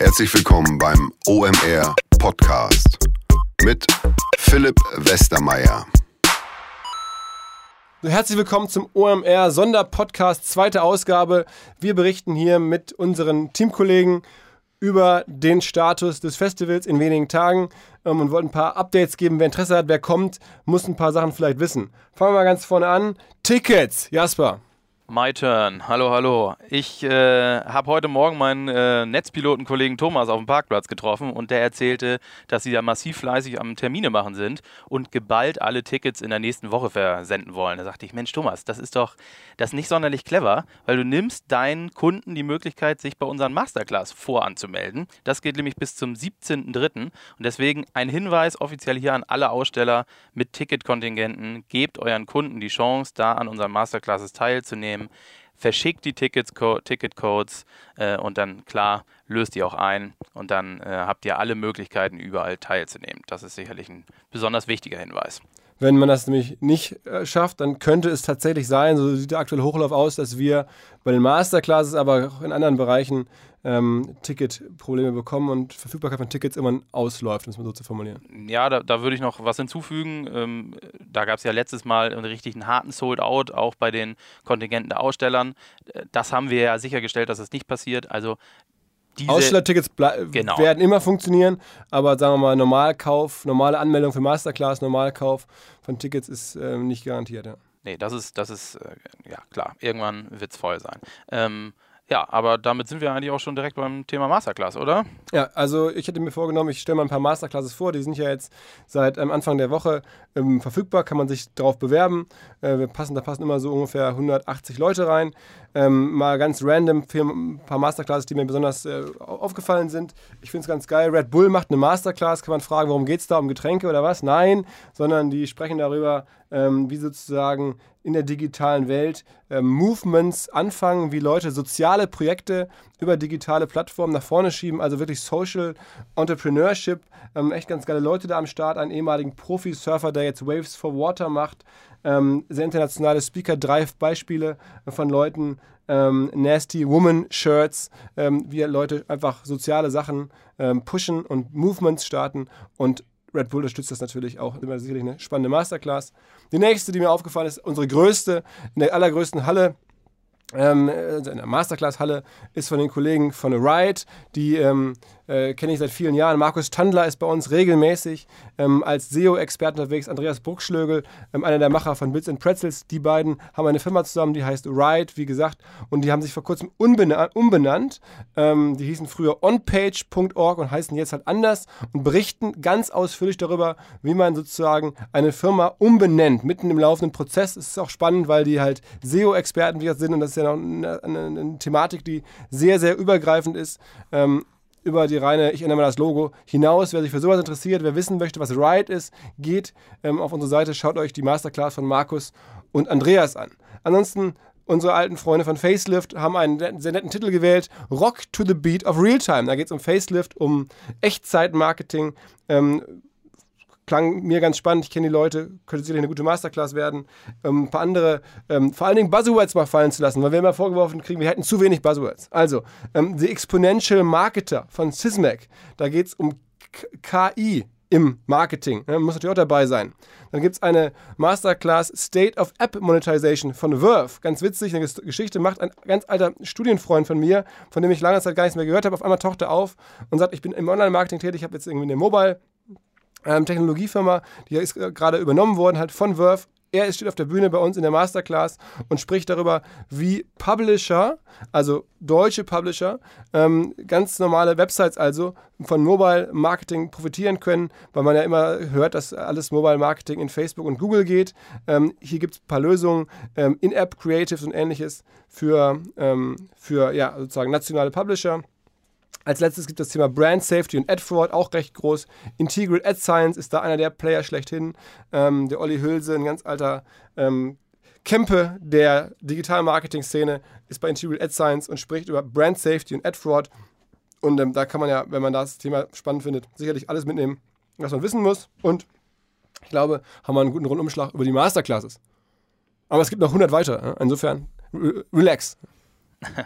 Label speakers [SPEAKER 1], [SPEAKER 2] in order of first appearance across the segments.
[SPEAKER 1] Herzlich willkommen beim OMR Podcast mit Philipp Westermeier.
[SPEAKER 2] Herzlich willkommen zum OMR Sonderpodcast, zweite Ausgabe. Wir berichten hier mit unseren Teamkollegen über den Status des Festivals in wenigen Tagen ähm, und wollten ein paar Updates geben. Wer Interesse hat, wer kommt, muss ein paar Sachen vielleicht wissen. Fangen wir mal ganz vorne an. Tickets, Jasper.
[SPEAKER 3] My turn. Hallo, hallo. Ich äh, habe heute Morgen meinen äh, Netzpilotenkollegen Thomas auf dem Parkplatz getroffen und der erzählte, dass sie da massiv fleißig am Termine machen sind und geballt alle Tickets in der nächsten Woche versenden wollen. Da sagte ich, Mensch, Thomas, das ist doch das ist nicht sonderlich clever, weil du nimmst deinen Kunden die Möglichkeit, sich bei unseren Masterclass voranzumelden. Das geht nämlich bis zum 17.03. Und deswegen ein Hinweis offiziell hier an alle Aussteller mit Ticketkontingenten. Gebt euren Kunden die Chance, da an unseren Masterclasses teilzunehmen schreiben, verschickt die Ticketcodes äh, und dann klar löst die auch ein und dann äh, habt ihr alle Möglichkeiten überall teilzunehmen. Das ist sicherlich ein besonders wichtiger Hinweis.
[SPEAKER 2] Wenn man das nämlich nicht äh, schafft, dann könnte es tatsächlich sein, so sieht der aktuelle Hochlauf aus, dass wir bei den Masterclasses, aber auch in anderen Bereichen ähm, Ticketprobleme bekommen und Verfügbarkeit von Tickets immer ausläuft, um es mal so zu formulieren.
[SPEAKER 3] Ja, da, da würde ich noch was hinzufügen. Ähm, da gab es ja letztes Mal einen richtigen harten Sold-Out, auch bei den Kontingenten der Ausstellern. Äh, das haben wir ja sichergestellt, dass das nicht passiert. Also
[SPEAKER 2] Ausstellertickets genau. werden immer funktionieren, aber sagen wir mal, Normalkauf, normale Anmeldung für Masterclass, Normalkauf von Tickets ist äh, nicht garantiert. Ja.
[SPEAKER 3] Nee, das ist, das ist, äh, ja klar, irgendwann wird es voll sein. Ähm, ja, aber damit sind wir eigentlich auch schon direkt beim Thema Masterclass, oder?
[SPEAKER 2] Ja, also ich hätte mir vorgenommen, ich stelle mal ein paar Masterclasses vor. Die sind ja jetzt seit ähm, Anfang der Woche ähm, verfügbar, kann man sich darauf bewerben. Äh, wir passen, da passen immer so ungefähr 180 Leute rein. Ähm, mal ganz random ein paar Masterclasses, die mir besonders äh, aufgefallen sind. Ich finde es ganz geil. Red Bull macht eine Masterclass. Kann man fragen, warum geht es da? Um Getränke oder was? Nein, sondern die sprechen darüber, ähm, wie sozusagen in der digitalen Welt ähm, Movements anfangen, wie Leute soziale Projekte über digitale Plattformen nach vorne schieben, also wirklich Social Entrepreneurship. Ähm, echt ganz geile Leute da am Start, einen ehemaligen Profi-Surfer, der jetzt Waves for Water macht. Ähm, sehr internationale Speaker, drei Beispiele von Leuten, ähm, Nasty Woman Shirts, ähm, wie Leute einfach soziale Sachen ähm, pushen und Movements starten und Red Bull unterstützt das natürlich auch. Immer sicherlich eine spannende Masterclass. Die nächste, die mir aufgefallen ist, unsere größte, in der allergrößten Halle ähm, also in der Masterclass-Halle ist von den Kollegen von Ride, die ähm, äh, kenne ich seit vielen Jahren. Markus Tandler ist bei uns regelmäßig ähm, als SEO-Experte unterwegs. Andreas Bruckschlögel, ähm, einer der Macher von Bits and Pretzels. Die beiden haben eine Firma zusammen, die heißt Ride, wie gesagt. Und die haben sich vor kurzem umbenannt. Ähm, die hießen früher onpage.org und heißen jetzt halt anders und berichten ganz ausführlich darüber, wie man sozusagen eine Firma umbenennt, mitten im laufenden Prozess. Es ist auch spannend, weil die halt SEO-Experten sind und das ist ja noch eine, eine, eine Thematik, die sehr, sehr übergreifend ist. Ähm, über die reine, ich ändere mal das Logo, hinaus. Wer sich für sowas interessiert, wer wissen möchte, was Ride ist, geht ähm, auf unsere Seite, schaut euch die Masterclass von Markus und Andreas an. Ansonsten, unsere alten Freunde von Facelift haben einen sehr netten Titel gewählt, Rock to the Beat of Realtime. Da geht es um Facelift, um Echtzeitmarketing. Ähm, klang mir ganz spannend. Ich kenne die Leute, könnte sicherlich eine gute Masterclass werden. Ähm, ein paar andere, ähm, vor allen Dingen Buzzwords mal fallen zu lassen, weil wir immer vorgeworfen kriegen, wir hätten zu wenig Buzzwords. Also, ähm, The Exponential Marketer von Sysmac. Da geht es um KI im Marketing. Ne? Muss natürlich auch dabei sein. Dann gibt es eine Masterclass State of App Monetization von Verve. Ganz witzig, eine Geschichte macht ein ganz alter Studienfreund von mir, von dem ich lange Zeit gar nichts mehr gehört habe. Auf einmal taucht er auf und sagt, ich bin im Online-Marketing tätig, ich habe jetzt irgendwie eine Mobile ähm, Technologiefirma, die ist äh, gerade übernommen worden, halt von Verve. Er steht auf der Bühne bei uns in der Masterclass und spricht darüber, wie Publisher, also deutsche Publisher, ähm, ganz normale Websites also von Mobile Marketing profitieren können, weil man ja immer hört, dass alles Mobile Marketing in Facebook und Google geht. Ähm, hier gibt es ein paar Lösungen, ähm, In-App Creatives und ähnliches für, ähm, für ja, sozusagen nationale Publisher. Als letztes gibt es das Thema Brand Safety und Ad Fraud, auch recht groß. Integral Ad Science ist da einer der Player schlechthin. Ähm, der Olli Hülse, ein ganz alter ähm, Kempe der Digital-Marketing-Szene, ist bei Integral Ad Science und spricht über Brand Safety und Ad Fraud. Und ähm, da kann man ja, wenn man das Thema spannend findet, sicherlich alles mitnehmen, was man wissen muss. Und ich glaube, haben wir einen guten Rundumschlag über die Masterclasses. Aber es gibt noch 100 weitere. Insofern, relax.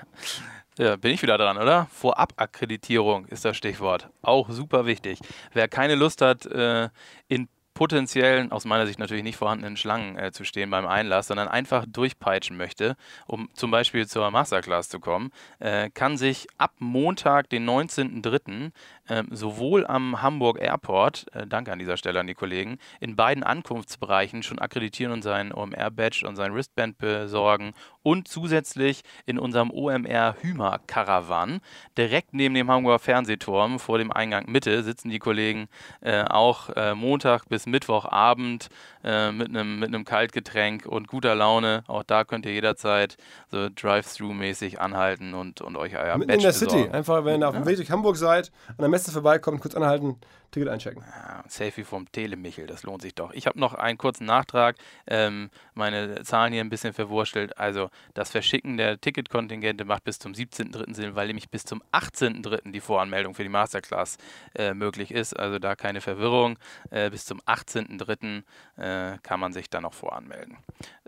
[SPEAKER 3] Ja, bin ich wieder dran, oder? Vorabakkreditierung ist das Stichwort. Auch super wichtig. Wer keine Lust hat, äh, in potenziellen, aus meiner Sicht natürlich nicht vorhandenen Schlangen äh, zu stehen beim Einlass, sondern einfach durchpeitschen möchte, um zum Beispiel zur Masterclass zu kommen, äh, kann sich ab Montag, den 19.03., äh, sowohl am Hamburg Airport, äh, danke an dieser Stelle an die Kollegen, in beiden Ankunftsbereichen schon akkreditieren und sein OMR-Badge und sein Wristband besorgen und zusätzlich in unserem OMR Hümer Caravan direkt neben dem Hamburger Fernsehturm vor dem Eingang Mitte sitzen die Kollegen äh, auch äh, Montag bis Mittwochabend äh, mit einem mit Kaltgetränk und guter Laune. Auch da könnt ihr jederzeit so Drive-Thru-mäßig anhalten und, und euch euer
[SPEAKER 2] Mitten
[SPEAKER 3] Badge
[SPEAKER 2] in der
[SPEAKER 3] besorgen.
[SPEAKER 2] City. Einfach, wenn ihr auf dem Weg durch Hamburg seid, an der Messe vorbeikommt, kurz anhalten, Ticket einchecken.
[SPEAKER 3] Ja, Selfie vom Telemichel, das lohnt sich doch. Ich habe noch einen kurzen Nachtrag, ähm, meine Zahlen hier ein bisschen verwurstelt. Also das Verschicken der Ticketkontingente macht bis zum 17.03. Sinn, weil nämlich bis zum 18.03. die Voranmeldung für die Masterclass äh, möglich ist. Also da keine Verwirrung. Äh, bis zum 18.03. Äh, kann man sich dann noch voranmelden.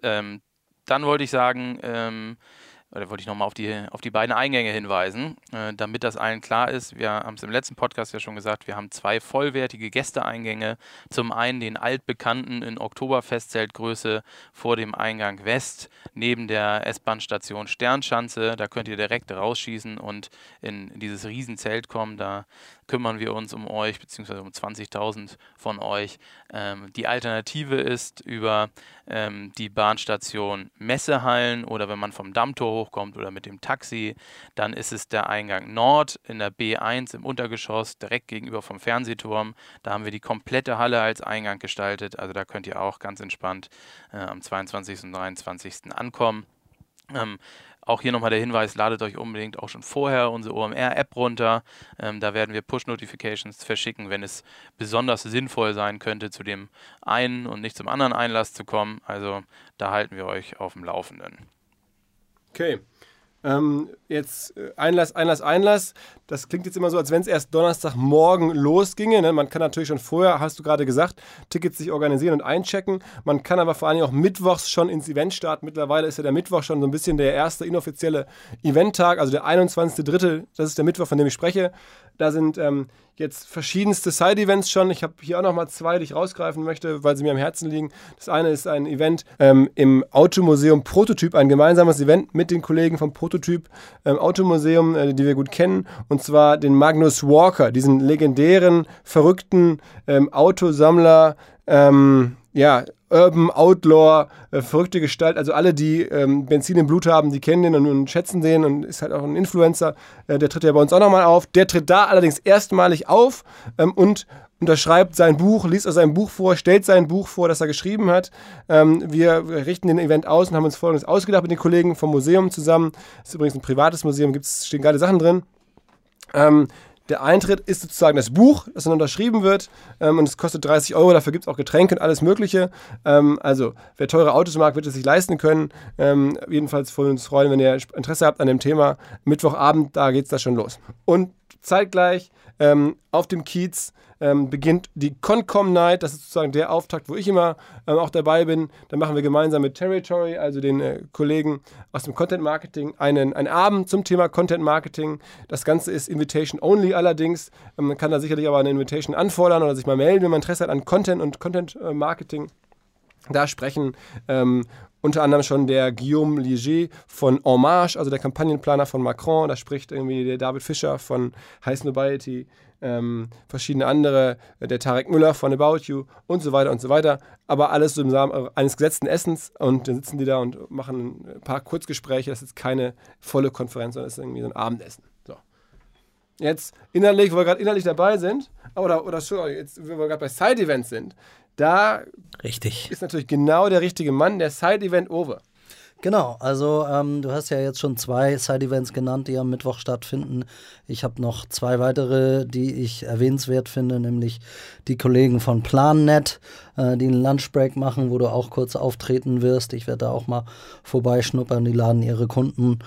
[SPEAKER 3] Ähm, dann wollte ich sagen, ähm, oder wollte ich nochmal auf die, auf die beiden Eingänge hinweisen, äh, damit das allen klar ist. Wir haben es im letzten Podcast ja schon gesagt, wir haben zwei vollwertige Gästeeingänge. Zum einen den altbekannten in Oktoberfestzeltgröße vor dem Eingang West, neben der S-Bahn-Station Sternschanze. Da könnt ihr direkt rausschießen und in, dieses Riesenzelt kommen. Da kümmern wir uns um euch, beziehungsweise um 20.000 von euch. Ähm, die Alternative ist über ähm, die Bahnstation Messehallen oder wenn man vom Dammtor hochkommt oder mit dem Taxi, dann ist es der Eingang Nord in der B1 im Untergeschoss, direkt gegenüber vom Fernsehturm. Da haben wir die komplette Halle als Eingang gestaltet. Also da könnt ihr auch ganz entspannt äh, am 22. und 23. ankommen. Ähm, auch hier nochmal der Hinweis, ladet euch unbedingt auch schon vorher unsere OMR-App runter. Ähm, da werden wir Push-Notifications verschicken, wenn es besonders sinnvoll sein könnte, zu dem einen und nicht zum anderen Einlass zu kommen. Also da halten wir euch auf dem Laufenden.
[SPEAKER 2] Okay. Ähm, jetzt äh, Einlass, Einlass, Einlass. Das klingt jetzt immer so, als wenn es erst Donnerstagmorgen losginge. Ne? Man kann natürlich schon vorher, hast du gerade gesagt, Tickets sich organisieren und einchecken. Man kann aber vor allem auch mittwochs schon ins Event starten. Mittlerweile ist ja der Mittwoch schon so ein bisschen der erste inoffizielle Eventtag, also der 21.3., das ist der Mittwoch, von dem ich spreche. Da sind ähm, jetzt verschiedenste Side-Events schon. Ich habe hier auch nochmal zwei, die ich rausgreifen möchte, weil sie mir am Herzen liegen. Das eine ist ein Event ähm, im Automuseum Prototyp, ein gemeinsames Event mit den Kollegen vom Prototyp ähm, Automuseum, äh, die wir gut kennen, und zwar den Magnus Walker, diesen legendären, verrückten ähm, Autosammler, ähm, ja, Urban Outlaw, äh, verrückte Gestalt. Also alle, die ähm, Benzin im Blut haben, die kennen den und, und, schätzen den und ist halt auch ein Influencer. Äh, der tritt ja bei uns auch nochmal auf. Der tritt da allerdings erstmalig auf ähm, und unterschreibt sein Buch, liest aus seinem Buch vor, stellt sein Buch vor, das er geschrieben hat. Ähm, wir richten den Event aus und haben uns folgendes ausgedacht mit den Kollegen vom Museum zusammen. Das ist übrigens ein privates Museum, gibt's, stehen geile Sachen drin. Ähm, der Eintritt ist sozusagen das Buch, das dann unterschrieben wird ähm, und es kostet 30 Euro. Dafür gibt es auch Getränke und alles Mögliche. Ähm, also, wer teure Autos mag, wird es sich leisten können. Ähm, jedenfalls freuen wir uns freuen, wenn ihr Interesse habt an dem Thema. Mittwochabend, da geht es da schon los. Und zeitgleich ähm, auf dem Kiez ähm, beginnt die Concom Night. Das ist sozusagen der Auftakt, wo ich immer ähm, auch dabei bin. Da machen wir gemeinsam mit Territory, also den äh, Kollegen aus dem Content Marketing, einen, einen Abend zum Thema Content Marketing. Das Ganze ist Invitation Only allerdings. Ähm, man kann da sicherlich aber eine Invitation anfordern oder sich mal melden, wenn man Interesse hat an Content und Content äh, Marketing. Da sprechen ähm, unter anderem schon der Guillaume Liger von En Marche, also der Kampagnenplaner von Macron. Da spricht irgendwie der David Fischer von High Nobiety, ähm, verschiedene andere, äh, der Tarek Müller von About You und so weiter und so weiter. Aber alles so im Rahmen eines gesetzten Essens und dann sitzen die da und machen ein paar Kurzgespräche. Das ist keine volle Konferenz, sondern es ist irgendwie so ein Abendessen. So. Jetzt innerlich, wo wir gerade innerlich dabei sind, oder, oder schon, jetzt, wo wir gerade bei Side-Events sind, da
[SPEAKER 4] Richtig.
[SPEAKER 2] ist natürlich genau der richtige Mann, der Side-Event Over.
[SPEAKER 4] Genau, also ähm, du hast ja jetzt schon zwei Side-Events genannt, die am Mittwoch stattfinden. Ich habe noch zwei weitere, die ich erwähnenswert finde, nämlich die Kollegen von PlanNet, äh, die einen Lunchbreak machen, wo du auch kurz auftreten wirst. Ich werde da auch mal vorbeischnuppern, die laden ihre Kunden.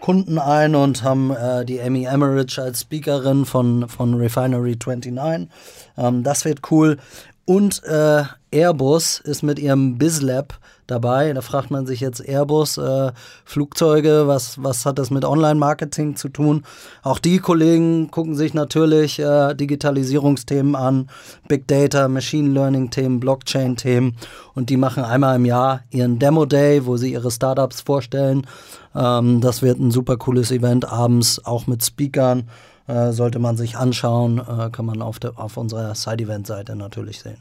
[SPEAKER 4] Kunden ein und haben äh, die Amy Emmerich als Speakerin von, von Refinery 29. Ähm, das wird cool. Und äh, Airbus ist mit ihrem BizLab dabei. Da fragt man sich jetzt Airbus, äh, Flugzeuge, was, was hat das mit Online-Marketing zu tun? Auch die Kollegen gucken sich natürlich äh, Digitalisierungsthemen an, Big Data, Machine Learning-Themen, Blockchain-Themen und die machen einmal im Jahr ihren Demo-Day, wo sie ihre Startups vorstellen. Ähm, das wird ein super cooles Event abends, auch mit Speakern. Äh, sollte man sich anschauen, äh, kann man auf, der, auf unserer Side-Event-Seite natürlich sehen.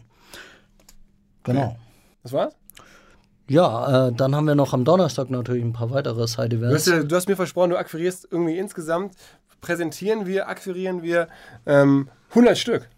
[SPEAKER 4] Genau.
[SPEAKER 2] Das war's?
[SPEAKER 4] Ja, äh, dann haben wir noch am Donnerstag natürlich ein paar weitere Side-Events.
[SPEAKER 2] Du ja, du hast mir versprochen, du akquirierst irgendwie insgesamt, präsentieren wir, akquirieren wir ähm, 100 Stück.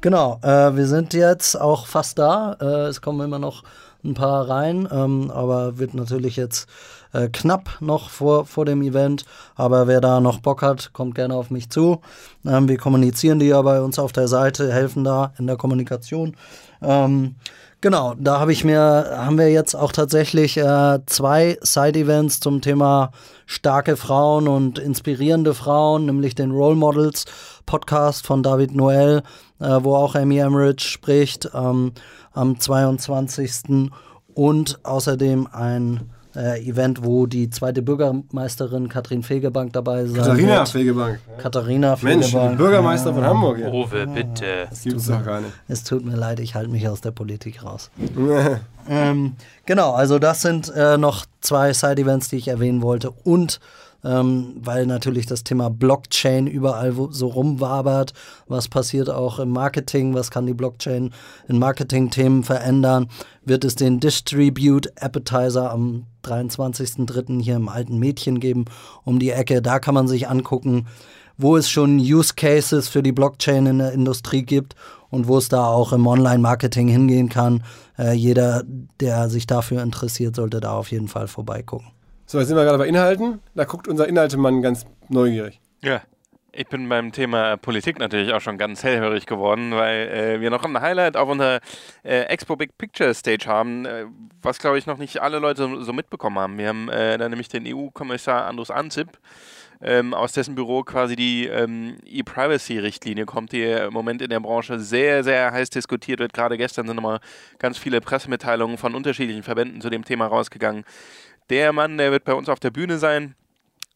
[SPEAKER 4] Genau, äh, wir sind jetzt auch fast da. Äh, es kommen immer noch ein paar rein, ähm, aber wird natürlich jetzt äh, knapp noch vor, vor dem Event. Aber wer da noch Bock hat, kommt gerne auf mich zu. Ähm, wir kommunizieren die ja bei uns auf der Seite, helfen da in der Kommunikation. Ähm, Genau, da habe ich mir, haben wir jetzt auch tatsächlich äh, zwei Side-Events zum Thema starke Frauen und inspirierende Frauen, nämlich den Role Models Podcast von David Noel, äh, wo auch Amy Emmerich spricht, ähm, am 22. und außerdem ein äh, Event, wo die zweite Bürgermeisterin Katrin Fegebank dabei sein
[SPEAKER 2] Katharina
[SPEAKER 4] wird.
[SPEAKER 2] Fegebank.
[SPEAKER 4] Katharina
[SPEAKER 2] Mensch,
[SPEAKER 4] Fegebank.
[SPEAKER 2] die Bürgermeister von Hamburg. Ja.
[SPEAKER 3] Uwe, bitte.
[SPEAKER 2] Das gibt's doch gar nicht.
[SPEAKER 4] Es tut mir leid, ich halte mich aus der Politik raus. ähm, genau, also das sind äh, noch zwei Side-Events, die ich erwähnen wollte. Und ähm, weil natürlich das Thema Blockchain überall so rumwabert, was passiert auch im Marketing, was kann die Blockchain in Marketing-Themen verändern, wird es den Distribute Appetizer am 23.03. hier im alten Mädchen geben, um die Ecke. Da kann man sich angucken, wo es schon Use Cases für die Blockchain in der Industrie gibt und wo es da auch im Online-Marketing hingehen kann. Äh, jeder, der sich dafür interessiert, sollte da auf jeden Fall vorbeigucken.
[SPEAKER 2] So, jetzt sind wir gerade bei Inhalten. Da guckt unser Inhaltemann ganz neugierig.
[SPEAKER 3] Ja. Ich bin beim Thema Politik natürlich auch schon ganz hellhörig geworden, weil äh, wir noch ein Highlight auf unserer äh, Expo Big Picture Stage haben, äh, was glaube ich noch nicht alle Leute so, mitbekommen haben. Wir haben äh, da nämlich den EU-Kommissar Andrus Anzip, ähm, aus dessen Büro quasi die ähm, E-Privacy-Richtlinie kommt, die im Moment in der Branche sehr, sehr heiß diskutiert wird. Gerade gestern sind nochmal ganz viele Pressemitteilungen von unterschiedlichen Verbänden zu dem Thema rausgegangen. Der Mann, der wird bei uns auf der Bühne sein.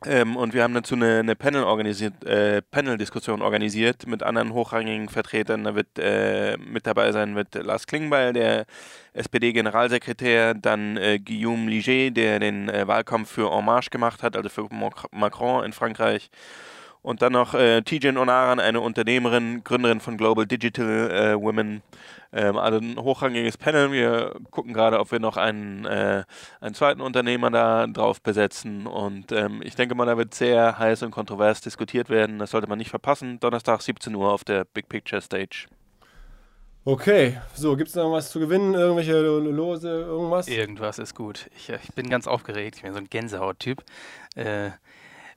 [SPEAKER 3] Ähm, und wir haben dazu eine, eine Panel organisiert, äh, Panel-Diskussion organisiert mit anderen hochrangigen Vertretern. Da wird äh, mit dabei sein wird Lars Klingbeil, der SPD-Generalsekretär, dann äh, Guillaume Liger, der den äh, Wahlkampf für En Marche gemacht hat, also für Macron in Frankreich. Und dann noch äh, Tijen Onaran, eine Unternehmerin, Gründerin von Global Digital äh, Women. Ähm, also ein hochrangiges Panel. Wir gucken gerade, ob wir noch einen, äh, einen zweiten Unternehmer da drauf besetzen. Und ähm, ich denke mal, da wird sehr heiß und kontrovers diskutiert werden. Das sollte man nicht verpassen. Donnerstag 17 Uhr auf der Big Picture Stage.
[SPEAKER 2] Okay, so, gibt es noch was zu gewinnen? Irgendwelche Lose, irgendwas?
[SPEAKER 3] Irgendwas ist gut. Ich, ich bin ganz aufgeregt. Ich bin so ein Gänsehaut-Typ. Äh,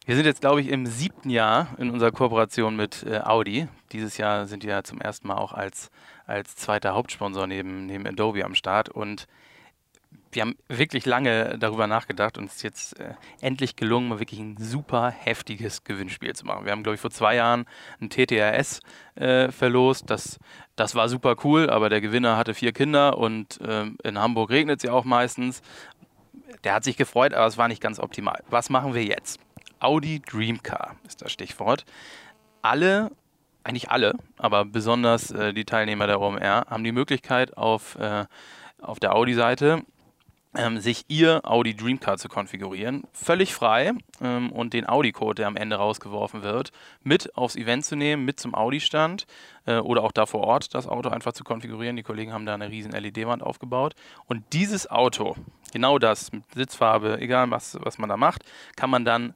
[SPEAKER 3] wir sind jetzt, glaube ich, im siebten Jahr in unserer Kooperation mit äh, Audi. Dieses Jahr sind wir ja zum ersten Mal auch als, als zweiter Hauptsponsor neben, neben Adobe am Start. Und wir haben wirklich lange darüber nachgedacht und es ist jetzt äh, endlich gelungen, wirklich ein super heftiges Gewinnspiel zu machen. Wir haben, glaube ich, vor zwei Jahren ein TTRS äh, verlost. Das, das war super cool, aber der Gewinner hatte vier Kinder und äh, in Hamburg regnet es ja auch meistens. Der hat sich gefreut, aber es war nicht ganz optimal. Was machen wir jetzt? Audi Dream Car ist das Stichwort. Alle, eigentlich alle, aber besonders äh, die Teilnehmer der OMR haben die Möglichkeit auf, äh, auf der Audi-Seite ähm, sich ihr Audi Dream Car zu konfigurieren, völlig frei ähm, und den Audi-Code, der am Ende rausgeworfen wird, mit aufs Event zu nehmen, mit zum Audi-Stand äh, oder auch da vor Ort das Auto einfach zu konfigurieren. Die Kollegen haben da eine riesen LED-Wand aufgebaut und dieses Auto, genau das, mit Sitzfarbe, egal was, was man da macht, kann man dann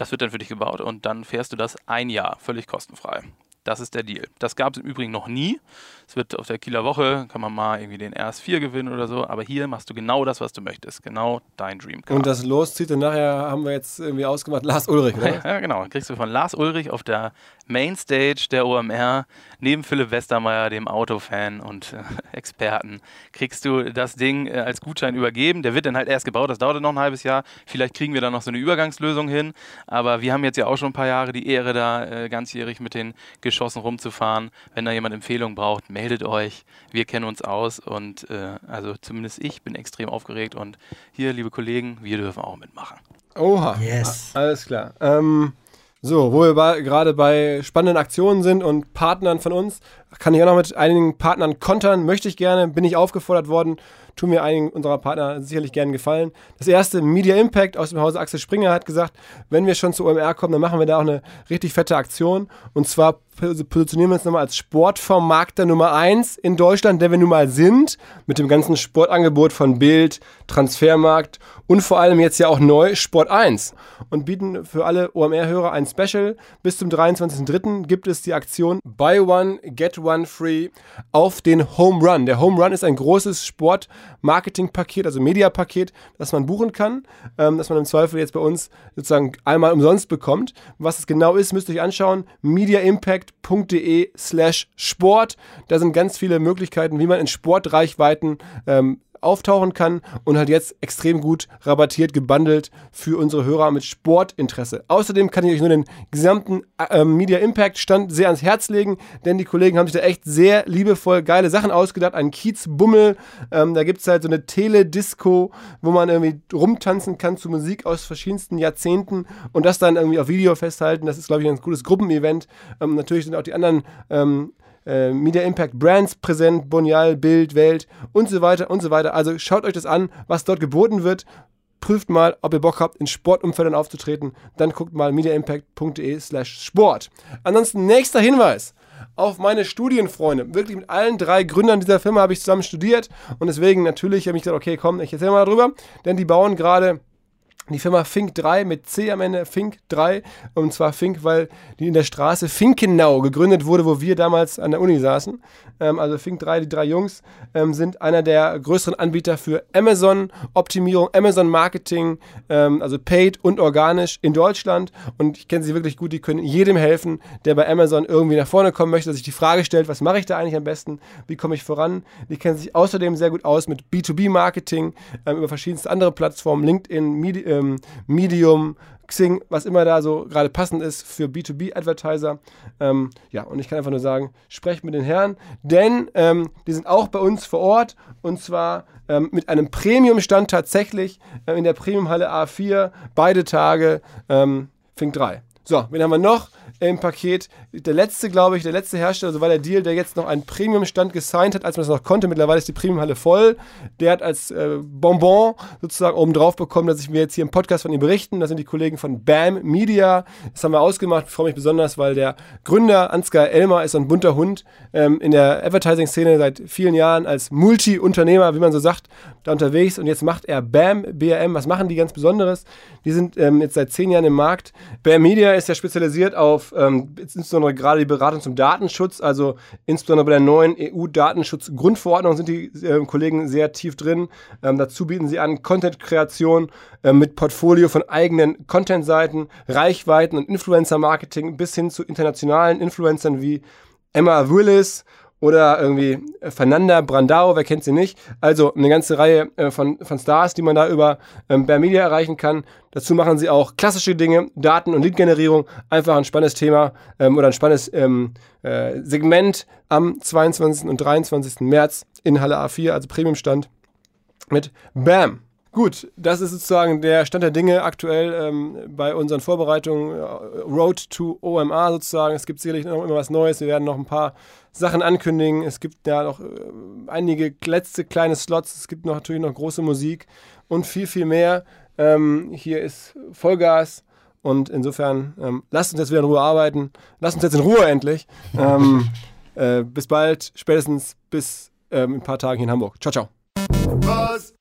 [SPEAKER 3] das wird dann für dich gebaut und dann fährst du das ein Jahr völlig kostenfrei. Das ist der Deal. Das gab es im Übrigen noch nie. Es wird auf der Kieler Woche, kann man mal irgendwie den RS4 gewinnen oder so, aber hier machst du genau das, was du möchtest. Genau dein Dream Car.
[SPEAKER 2] Und das Los zieht dann nachher, haben wir jetzt irgendwie ausgemacht, Lars Ulrich, oder?
[SPEAKER 3] ja, genau. Kriegst du von Lars Ulrich auf der Mainstage der OMR, neben Philipp Westermeier, dem Autofan und äh, Experten, kriegst du das Ding äh, als Gutschein übergeben. Der wird dann halt erst gebaut, das dauert noch ein halbes Jahr. Vielleicht kriegen wir dann noch so eine Übergangslösung hin, aber wir haben jetzt ja auch schon ein paar Jahre die Ehre, da äh, ganzjährig mit den abgeschossen rumzufahren. Wenn da jemand Empfehlungen braucht, meldet euch. Wir kennen uns aus und äh, also zumindest ich bin extrem aufgeregt und hier, liebe Kollegen, wir dürfen auch mitmachen.
[SPEAKER 2] Oha.
[SPEAKER 4] Yes.
[SPEAKER 2] Alles klar. Ähm, so, wo wir gerade bei spannenden Aktionen sind und Partnern von uns, kann ich auch noch mit einigen Partnern kontern. Möchte ich gerne, bin ich aufgefordert worden, tun mir einigen unserer Partner sicherlich gerne gefallen. Das erste, Media Impact aus dem Hause Axel Springer hat gesagt, wenn wir schon zu OMR kommen, dann machen wir da auch eine richtig fette Aktion. Und zwar pos- positionieren wir uns nochmal als Sportvermarkter Nummer 1 in Deutschland, der wir nun mal sind, mit dem ganzen Sportangebot von Bild, Transfermarkt und vor allem jetzt ja auch neu Sport 1 und bieten für alle OMR-Hörer ein Special. Bis zum 23.03. gibt es die Aktion Buy One, Get One Free auf den Home Run. Der Home Run ist ein großes Sport-Marketing-Paket, also Media-Paket, das man buchen kann, ähm, das man im Zweifel jetzt bei uns sozusagen einmal umsonst bekommt. Was es genau ist, müsst ihr euch anschauen. mediaimpact.de slash Sport. Da sind ganz viele Möglichkeiten, wie man in Sportreichweiten ähm, auftauchen kann und halt jetzt extrem gut rabattiert, gebundelt für unsere Hörer mit Sportinteresse. Außerdem kann ich euch nur den gesamten äh, Media Impact Stand sehr ans Herz legen, denn die Kollegen haben sich da echt sehr liebevoll geile Sachen ausgedacht. Ein Kiezbummel, ähm, da gibt es halt so eine Teledisco, wo man irgendwie rumtanzen kann zu Musik aus verschiedensten Jahrzehnten und das dann irgendwie auf Video festhalten. Das ist, glaube ich, ein ganz gutes Gruppenevent. Ähm, natürlich sind auch die anderen ähm, äh, Media Impact Brands präsent, Bonial, Bild, Welt und so weiter und so weiter. Also schaut euch das an, was dort geboten wird. Prüft mal, ob ihr Bock habt, in Sportumfeldern aufzutreten. Dann guckt mal mediaimpact.de slash Sport. Ansonsten nächster Hinweis auf meine Studienfreunde. Wirklich mit allen drei Gründern dieser Firma habe ich zusammen studiert und deswegen natürlich habe ich gesagt, okay, komm, ich erzähle mal darüber, denn die bauen gerade die Firma Fink 3 mit C am Ende, Fink 3. Und zwar Fink, weil die in der Straße Finkenau gegründet wurde, wo wir damals an der Uni saßen. Ähm, also Fink 3, die drei Jungs, ähm, sind einer der größeren Anbieter für Amazon-Optimierung, Amazon-Marketing, ähm, also paid und organisch in Deutschland. Und ich kenne sie wirklich gut, die können jedem helfen, der bei Amazon irgendwie nach vorne kommen möchte, sich die Frage stellt, was mache ich da eigentlich am besten, wie komme ich voran. Die kennen sich außerdem sehr gut aus mit B2B-Marketing ähm, über verschiedenste andere Plattformen, LinkedIn, Medi ähm, Medium, Xing, was immer da so gerade passend ist für B2B-Advertiser. Ähm, ja, und ich kann einfach nur sagen, sprecht mit den Herren, denn ähm, die sind auch bei uns vor Ort und zwar ähm, mit einem Premium-Stand tatsächlich äh, in der Premium-Halle A4, beide Tage, ähm, Fink 3. So, wen haben wir noch im Paket? Der letzte, glaube ich, der letzte Hersteller, so war der Deal, der jetzt noch einen Premium-Stand gesigned hat, als man das noch konnte. Mittlerweile ist die Premium-Halle voll. Der hat als äh, Bonbon sozusagen oben drauf bekommen, dass ich mir jetzt hier im Podcast von ihm berichten. Das sind die Kollegen von BAM Media. Das haben wir ausgemacht. Ich freue mich besonders, weil der Gründer Ansgar Elmer ist so ein bunter Hund ähm, in der Advertising-Szene seit vielen Jahren als Multi-Unternehmer, wie man so sagt, da unterwegs. Und jetzt macht er BAM, BAM. Was machen die ganz Besonderes? Die sind ähm, jetzt seit zehn Jahren im Markt. BAM Media ja spezialisiert auf ähm, insbesondere gerade die Beratung zum Datenschutz, also insbesondere bei der neuen EU-Datenschutzgrundverordnung sind die äh, Kollegen sehr tief drin. Ähm, dazu bieten sie an Content-Kreation äh, mit Portfolio von eigenen Content-Seiten, Reichweiten und Influencer-Marketing bis hin zu internationalen Influencern wie Emma Willis oder irgendwie äh, Fernanda Brandao, wer kennt sie nicht. Also eine ganze Reihe äh, von, von Stars, die man da über ähm, Media erreichen kann. Dazu machen sie auch klassische Dinge, Daten- und Lead-Generierung. Einfach ein spannendes Thema ähm, oder ein spannendes ähm, äh, Segment am 22. und 23. März in Halle A4, also Premium-Stand mit BAM. Gut, das ist sozusagen der Stand der Dinge aktuell ähm, bei unseren Vorbereitungen. äh, Road to OMA sozusagen. Es gibt sicherlich noch immer was Neues. Wir werden noch ein paar Sachen ankündigen. Es gibt ja noch äh, einige letzte kleine Slots. Es gibt noch, natürlich noch große Musik und viel, viel mehr. Ähm, hier ist Vollgas. Und insofern, ähm, lasst uns jetzt wieder in Ruhe arbeiten. Lasst uns jetzt in Ruhe endlich. Ähm, äh, bis bald, spätestens bis ähm, in ein paar Tagen hier in Hamburg. Ciao, ciao.
[SPEAKER 1] Buzz